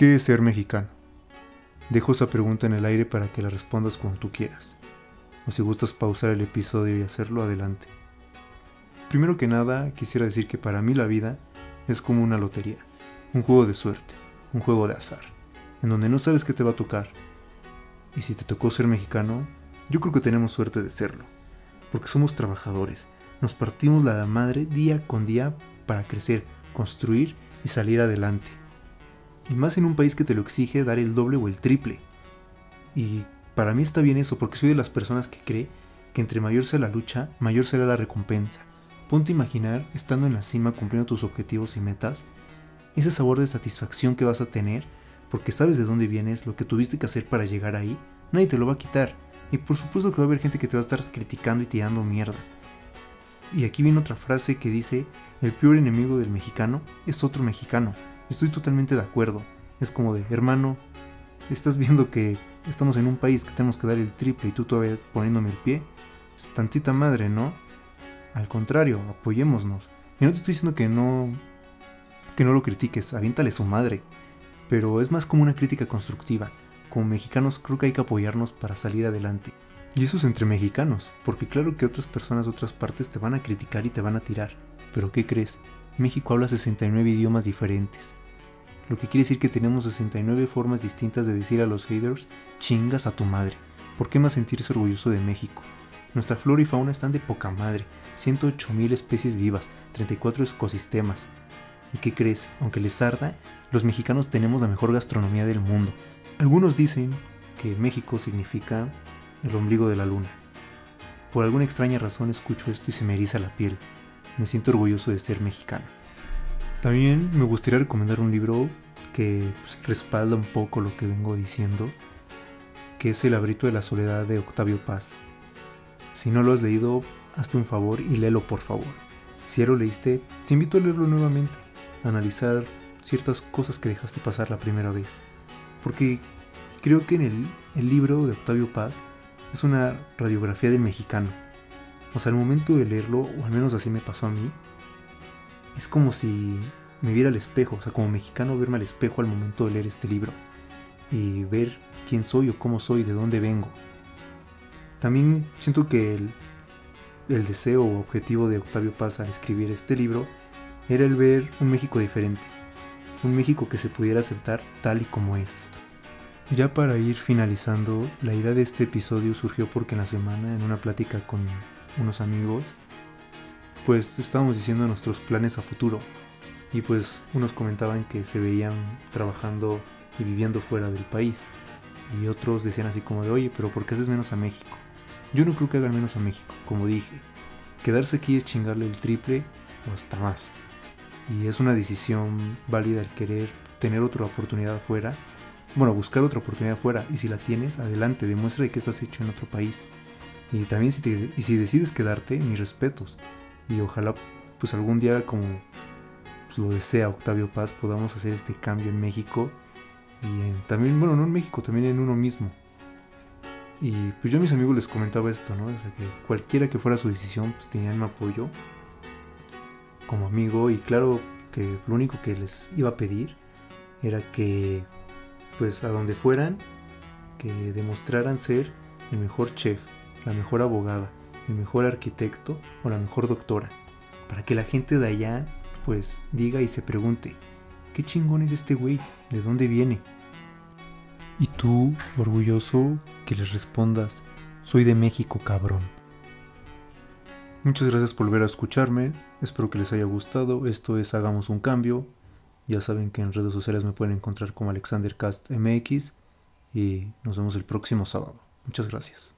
¿Qué es ser mexicano? Dejo esa pregunta en el aire para que la respondas cuando tú quieras. O si gustas pausar el episodio y hacerlo, adelante. Primero que nada, quisiera decir que para mí la vida es como una lotería, un juego de suerte, un juego de azar, en donde no sabes qué te va a tocar. Y si te tocó ser mexicano, yo creo que tenemos suerte de serlo, porque somos trabajadores, nos partimos la madre día con día para crecer, construir y salir adelante. Y más en un país que te lo exige dar el doble o el triple. Y para mí está bien eso, porque soy de las personas que cree que entre mayor sea la lucha, mayor será la recompensa. Ponte a imaginar, estando en la cima cumpliendo tus objetivos y metas, ese sabor de satisfacción que vas a tener, porque sabes de dónde vienes, lo que tuviste que hacer para llegar ahí, nadie te lo va a quitar. Y por supuesto que va a haber gente que te va a estar criticando y tirando mierda. Y aquí viene otra frase que dice, el peor enemigo del mexicano es otro mexicano. Estoy totalmente de acuerdo. Es como de, hermano, estás viendo que estamos en un país que tenemos que dar el triple y tú todavía poniéndome el pie. Pues, tantita madre, ¿no? Al contrario, apoyémonos. Y no te estoy diciendo que no que no lo critiques, aviéntale su madre. Pero es más como una crítica constructiva. Como mexicanos creo que hay que apoyarnos para salir adelante. Y eso es entre mexicanos, porque claro que otras personas de otras partes te van a criticar y te van a tirar. Pero ¿qué crees? México habla 69 idiomas diferentes lo que quiere decir que tenemos 69 formas distintas de decir a los haters, chingas a tu madre. ¿Por qué más sentirse orgulloso de México? Nuestra flora y fauna están de poca madre, 108.000 especies vivas, 34 ecosistemas. ¿Y qué crees? Aunque les arda, los mexicanos tenemos la mejor gastronomía del mundo. Algunos dicen que México significa el ombligo de la luna. Por alguna extraña razón escucho esto y se me eriza la piel. Me siento orgulloso de ser mexicano. También me gustaría recomendar un libro que pues, respalda un poco lo que vengo diciendo, que es El abrito de la soledad de Octavio Paz. Si no lo has leído, hazte un favor y léelo por favor. Si ya lo leíste, te invito a leerlo nuevamente, a analizar ciertas cosas que dejaste pasar la primera vez. Porque creo que en el, libro de Octavio Paz es una radiografía del mexicano. O sea, al momento de leerlo, o al menos así me pasó a mí, es como si me viera al espejo, o sea, como mexicano verme al espejo al momento de leer este libro y ver quién soy o cómo soy, de dónde vengo. También siento que el, deseo o objetivo de Octavio Paz al escribir este libro era el ver un México diferente, un México que se pudiera aceptar tal y como es. Ya para ir finalizando, la idea de este episodio surgió porque en la semana, en una plática con unos amigos, pues estábamos diciendo nuestros planes a futuro. Y pues unos comentaban que se veían trabajando y viviendo fuera del país. Y otros decían así como de, oye, pero ¿por qué haces menos a México? Yo no creo que hagan menos a México, como dije. Quedarse aquí es chingarle el triple o hasta más. Y es una decisión válida el querer tener otra oportunidad afuera. Bueno, buscar otra oportunidad afuera. Y si la tienes, adelante, demuestra de que estás hecho en otro país. Y también si, y si decides quedarte, mis respetos y ojalá pues algún día como pues, lo desea Octavio Paz podamos hacer este cambio en México y también, bueno, no en México, también en uno mismo. Y pues yo a mis amigos les comentaba esto, ¿no? O sea, que cualquiera que fuera su decisión, pues tenían mi apoyo como amigo y claro que lo único que les iba a pedir era que pues a donde fueran, que demostraran ser el mejor chef, la mejor abogada, el mejor arquitecto o la mejor doctora, para que la gente de allá pues diga y se pregunte, ¿qué chingón es este güey? ¿De dónde viene? Y tú, orgulloso, que les respondas, soy de México, cabrón. Muchas gracias por volver a escucharme, espero que les haya gustado, esto es Hagamos un Cambio, ya saben que en redes sociales me pueden encontrar como AlexanderCastMX y nos vemos el próximo sábado. Muchas gracias.